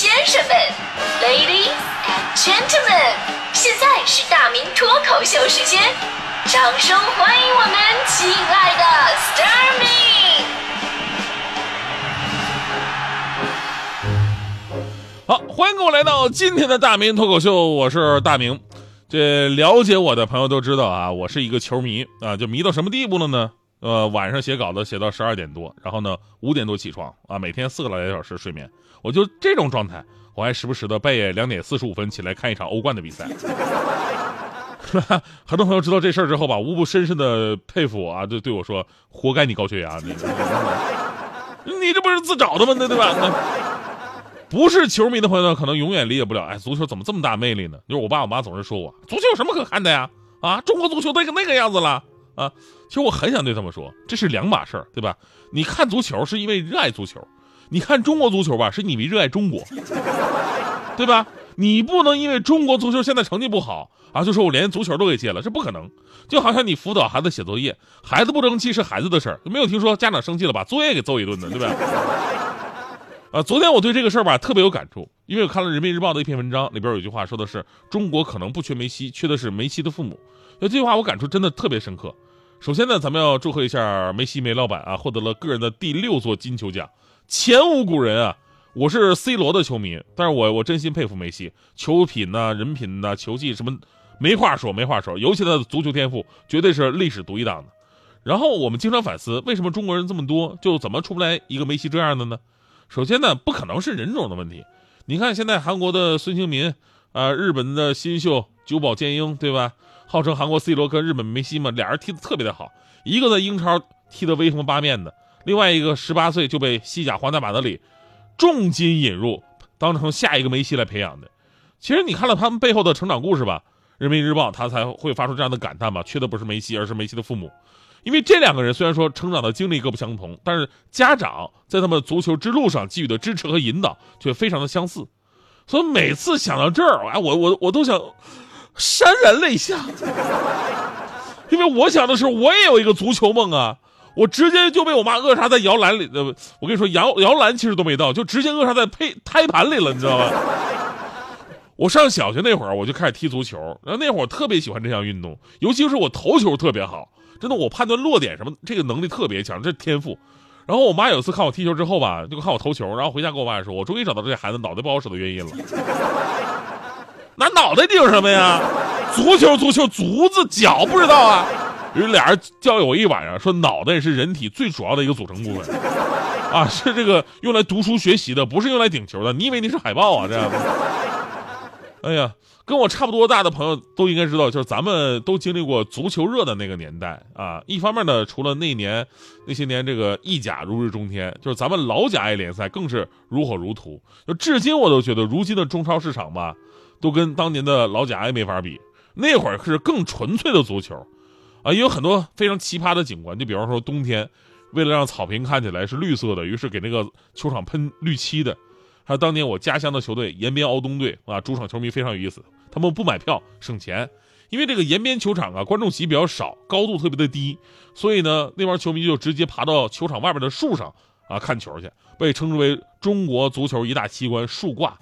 先生们，Ladies and Gentlemen，现在是大明脱口秀时间，掌声欢迎我们亲爱的 s t a r m y 好，欢迎各位来到今天的大明脱口秀，我是大明。这了解我的朋友都知道啊，我是一个球迷啊，就迷到什么地步了呢？呃，晚上写稿子写到十二点多，然后呢五点多起床啊，每天四个来小时睡眠，我就这种状态，我还时不时的半夜两点四十五分起来看一场欧冠的比赛。很多朋友知道这事儿之后吧，无不深深的佩服我啊，就对我说：“活该你高血压，你 你这不是自找的吗？那对吧？”不是球迷的朋友可能永远理解不了，哎，足球怎么这么大魅力呢？就是我爸我妈总是说我，足球有什么可看的呀？啊，中国足球那个那个样子了啊！其实我很想对他们说，这是两码事儿，对吧？你看足球是因为热爱足球，你看中国足球吧，是你为热爱中国，对吧？你不能因为中国足球现在成绩不好啊，就说我连足球都给戒了，这不可能。就好像你辅导孩子写作业，孩子不争气是孩子的事儿，没有听说家长生气了把作业给揍一顿的，对吧？啊，昨天我对这个事儿吧特别有感触，因为我看了人民日报的一篇文章，里边有句话说的是中国可能不缺梅西，缺的是梅西的父母。那这句话我感触真的特别深刻。首先呢，咱们要祝贺一下梅西梅老板啊，获得了个人的第六座金球奖，前无古人啊！我是 C 罗的球迷，但是我我真心佩服梅西，球品呐、人品呐、球技什么没话说，没话说，尤其他的足球天赋绝对是历史独一档的。然后我们经常反思，为什么中国人这么多，就怎么出不来一个梅西这样的呢？首先呢，不可能是人种的问题。你看现在韩国的孙兴民，啊，日本的新秀久保建英，对吧？号称韩国 C 罗跟日本梅西嘛，俩人踢得特别的好。一个在英超踢得威风八面的，另外一个十八岁就被西甲皇家马德里重金引入，当成下一个梅西来培养的。其实你看了他们背后的成长故事吧，《人民日报》他才会发出这样的感叹吧：缺的不是梅西，而是梅西的父母。因为这两个人虽然说成长的经历各不相同，但是家长在他们足球之路上给予的支持和引导却非常的相似，所以每次想到这儿，哎，我我我都想潸然泪下，因为我想的是我也有一个足球梦啊，我直接就被我妈扼杀在摇篮里，呃，我跟你说摇摇篮其实都没到，就直接扼杀在胚胎盘里了，你知道吗？我上小学那会儿我就开始踢足球，然后那会儿特别喜欢这项运动，尤其是我头球特别好。真的，我判断落点什么这个能力特别强，这天赋。然后我妈有一次看我踢球之后吧，就看我投球，然后回家跟我妈说：“我终于找到这孩子脑袋不好使的原因了。拿脑袋顶什么呀？足球，足球，足子脚不知道啊？于是俩人交友一晚上，说脑袋是人体最主要的一个组成部分，啊，是这个用来读书学习的，不是用来顶球的。你以为你是海豹啊？这样？哎呀。”跟我差不多大的朋友都应该知道，就是咱们都经历过足球热的那个年代啊。一方面呢，除了那年那些年这个意甲如日中天，就是咱们老甲 A 联赛更是如火如荼。就至今我都觉得，如今的中超市场吧，都跟当年的老贾也没法比。那会儿是更纯粹的足球，啊，也有很多非常奇葩的景观。就比方说冬天，为了让草坪看起来是绿色的，于是给那个球场喷绿漆的。还有当年我家乡的球队延边敖东队啊，主场球迷非常有意思。他们不买票省钱，因为这个延边球场啊，观众席比较少，高度特别的低，所以呢，那帮球迷就直接爬到球场外边的树上啊看球去，被称之为中国足球一大奇观——树挂。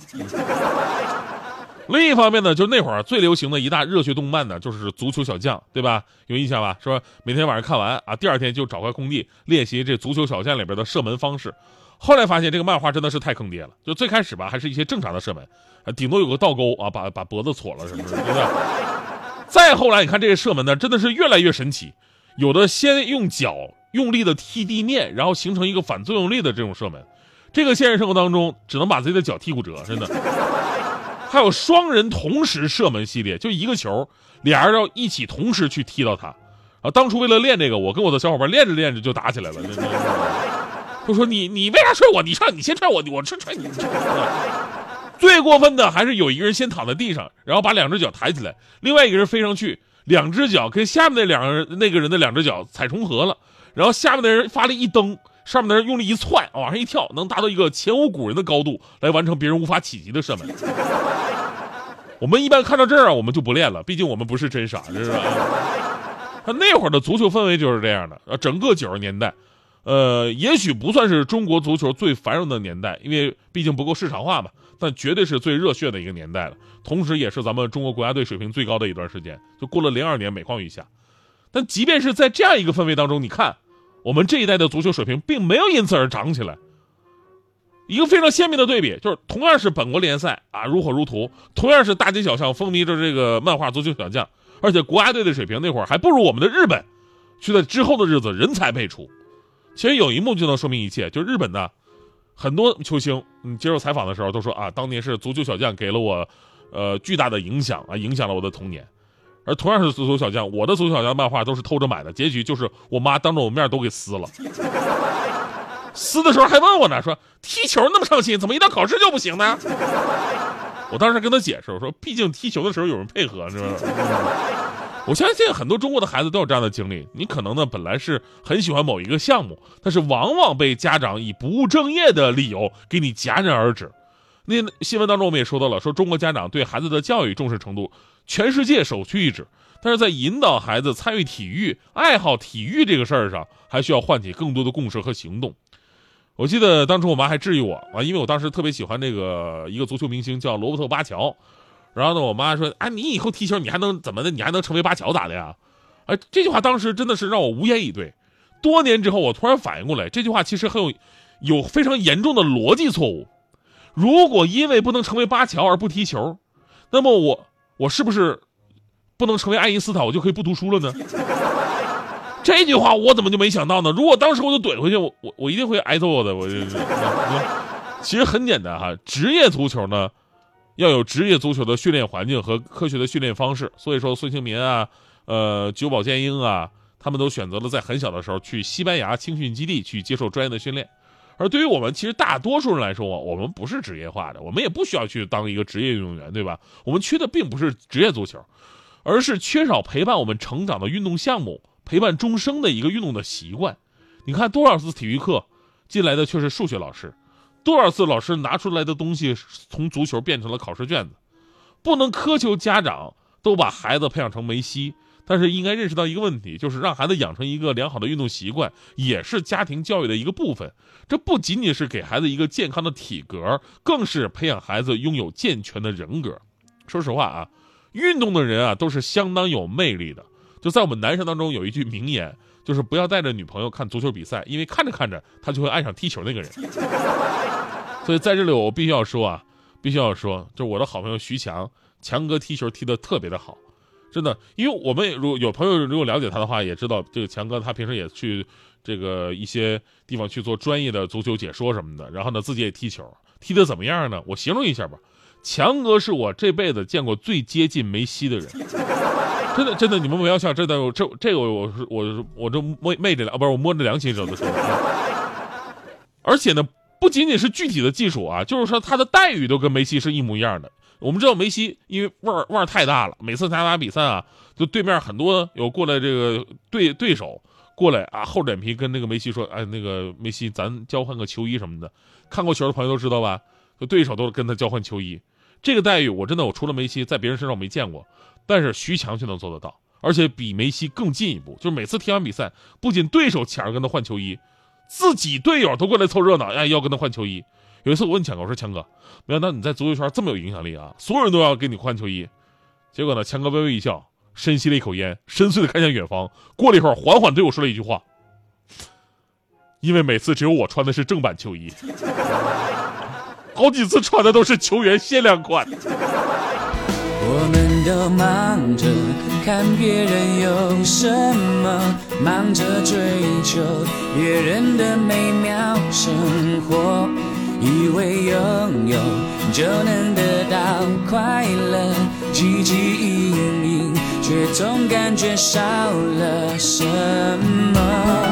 另一方面呢，就那会儿最流行的一大热血动漫呢，就是《足球小将》，对吧？有印象吧？说每天晚上看完啊，第二天就找块空地练习这《足球小将》里边的射门方式。后来发现这个漫画真的是太坑爹了。就最开始吧，还是一些正常的射门，啊，顶多有个倒钩啊，把把脖子戳了什么的，对不对？再后来，你看这个射门呢，真的是越来越神奇，有的先用脚用力的踢地面，然后形成一个反作用力的这种射门，这个现实生活当中只能把自己的脚踢骨折，真的。还有双人同时射门系列，就一个球，俩人要一起同时去踢到它。啊，当初为了练这个，我跟我的小伙伴练着练着就打起来了，就说你你为啥踹我？你上你先踹我，我踹踹你。最过分的还是有一个人先躺在地上，然后把两只脚抬起来，另外一个人飞上去，两只脚跟下面那两个人那个人的两只脚踩重合了，然后下面的人发力一蹬，上面的人用力一窜，往上一跳，能达到一个前无古人的高度，来完成别人无法企及的射门。我们一般看到这儿啊，我们就不练了，毕竟我们不是真傻，是吧？他那会儿的足球氛围就是这样的啊，整个九十年代。呃，也许不算是中国足球最繁荣的年代，因为毕竟不够市场化嘛。但绝对是最热血的一个年代了，同时也是咱们中国国家队水平最高的一段时间。就过了零二年每况愈下，但即便是在这样一个氛围当中，你看我们这一代的足球水平并没有因此而涨起来。一个非常鲜明的对比，就是同样是本国联赛啊，如火如荼，同样是大街小巷风靡着这个漫画足球小将，而且国家队的水平那会儿还不如我们的日本，却在之后的日子人才辈出。其实有一幕就能说明一切，就日本的很多球星，嗯接受采访的时候都说啊，当年是足球小将给了我，呃，巨大的影响啊，影响了我的童年。而同样是足球小将，我的足球小将漫画都是偷着买的，结局就是我妈当着我面都给撕了。撕的时候还问我呢，说踢球那么上心，怎么一到考试就不行呢？我当时跟他解释，我说毕竟踢球的时候有人配合，是吧？我相信很多中国的孩子都有这样的经历。你可能呢本来是很喜欢某一个项目，但是往往被家长以不务正业的理由给你戛然而止。那新闻当中我们也说到了，说中国家长对孩子的教育重视程度，全世界首屈一指。但是在引导孩子参与体育、爱好体育这个事儿上，还需要唤起更多的共识和行动。我记得当初我妈还质疑我啊，因为我当时特别喜欢那个一个足球明星叫罗伯特巴乔，然后呢，我妈说：“啊，你以后踢球你还能怎么的？你还能成为巴乔咋的呀？”哎，这句话当时真的是让我无言以对。多年之后，我突然反应过来，这句话其实很有有非常严重的逻辑错误。如果因为不能成为巴乔而不踢球，那么我我是不是不能成为爱因斯坦，我就可以不读书了呢？这句话我怎么就没想到呢？如果当时我就怼回去，我我我一定会挨揍的。我 其实很简单哈，职业足球呢要有职业足球的训练环境和科学的训练方式。所以说，孙兴民啊，呃，久保建英啊，他们都选择了在很小的时候去西班牙青训基地去接受专业的训练。而对于我们其实大多数人来说，我们不是职业化的，我们也不需要去当一个职业运动员，对吧？我们缺的并不是职业足球，而是缺少陪伴我们成长的运动项目。陪伴终生的一个运动的习惯，你看多少次体育课进来的却是数学老师，多少次老师拿出来的东西从足球变成了考试卷子，不能苛求家长都把孩子培养成梅西，但是应该认识到一个问题，就是让孩子养成一个良好的运动习惯，也是家庭教育的一个部分。这不仅仅是给孩子一个健康的体格，更是培养孩子拥有健全的人格。说实话啊，运动的人啊都是相当有魅力的。就在我们男生当中有一句名言，就是不要带着女朋友看足球比赛，因为看着看着他就会爱上踢球那个人。所以在这里我必须要说啊，必须要说，就是我的好朋友徐强，强哥踢球踢得特别的好，真的。因为我们如果有朋友如果了解他的话，也知道这个强哥他平时也去这个一些地方去做专业的足球解说什么的，然后呢自己也踢球，踢得怎么样呢？我形容一下吧，强哥是我这辈子见过最接近梅西的人。真的，真的，你们不要笑，真的，这这个我是我我这摸昧着良，不是我摸着良心说的。而且呢，不仅仅是具体的技术啊，就是说他的待遇都跟梅西是一模一样的。我们知道梅西因为腕儿腕儿太大了，每次他打比赛啊，就对面很多有过来这个对对手过来啊，厚脸皮跟那个梅西说，哎，那个梅西，咱交换个球衣什么的。看过球的朋友都知道吧？就对手都跟他交换球衣，这个待遇我真的我除了梅西，在别人身上我没见过。但是徐强却能做得到，而且比梅西更进一步，就是每次踢完比赛，不仅对手抢着跟他换球衣，自己队友都过来凑热闹，哎，要跟他换球衣。有一次我问强哥，我说强哥，没想到你在足球圈这么有影响力啊，所有人都要给你换球衣。结果呢，强哥微微一笑，深吸了一口烟，深邃的看向远方。过了一会儿，缓缓对我说了一句话：“因为每次只有我穿的是正版球衣，好几次穿的都是球员限量款。”我们都忙着看别人有什么，忙着追求别人的美妙生活，以为拥有就能得到快乐，汲汲营营，却总感觉少了什么。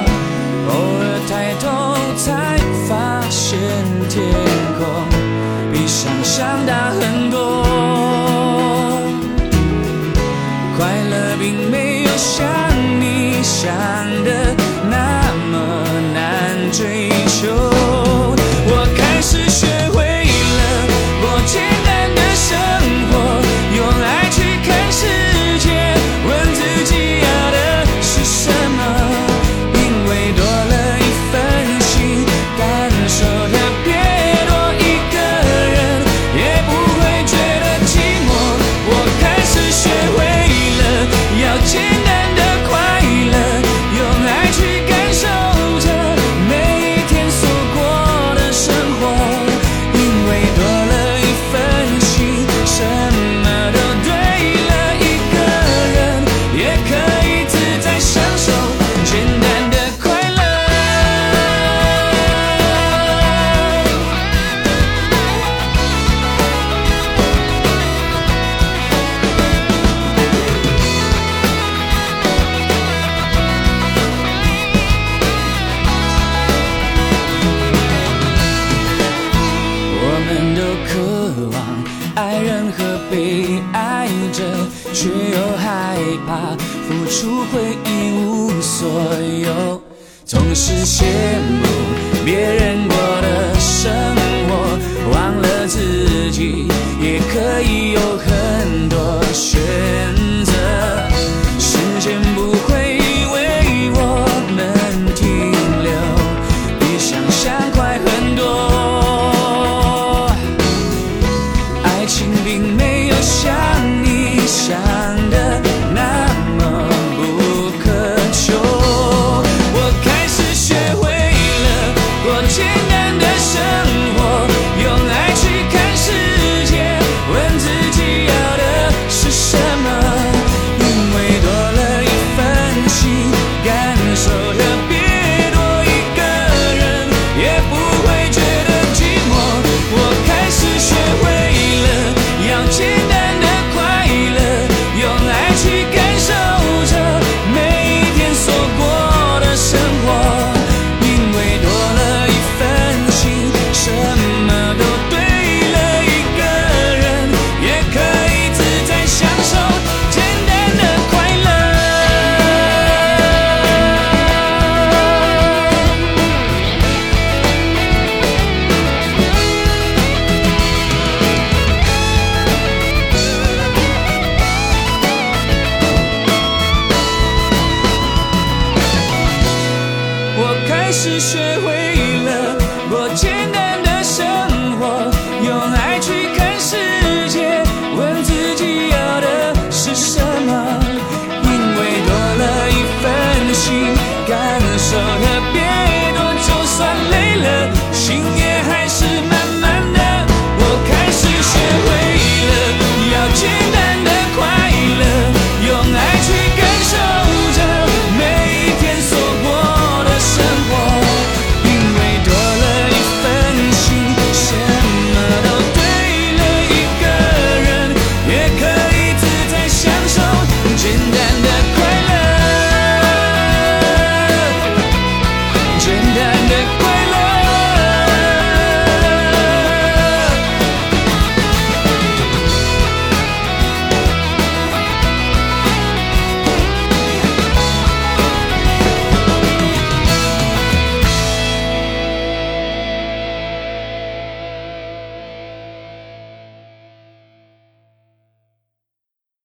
却又害怕付出会一无所有，总是羡慕别人过的生活，忘了自己我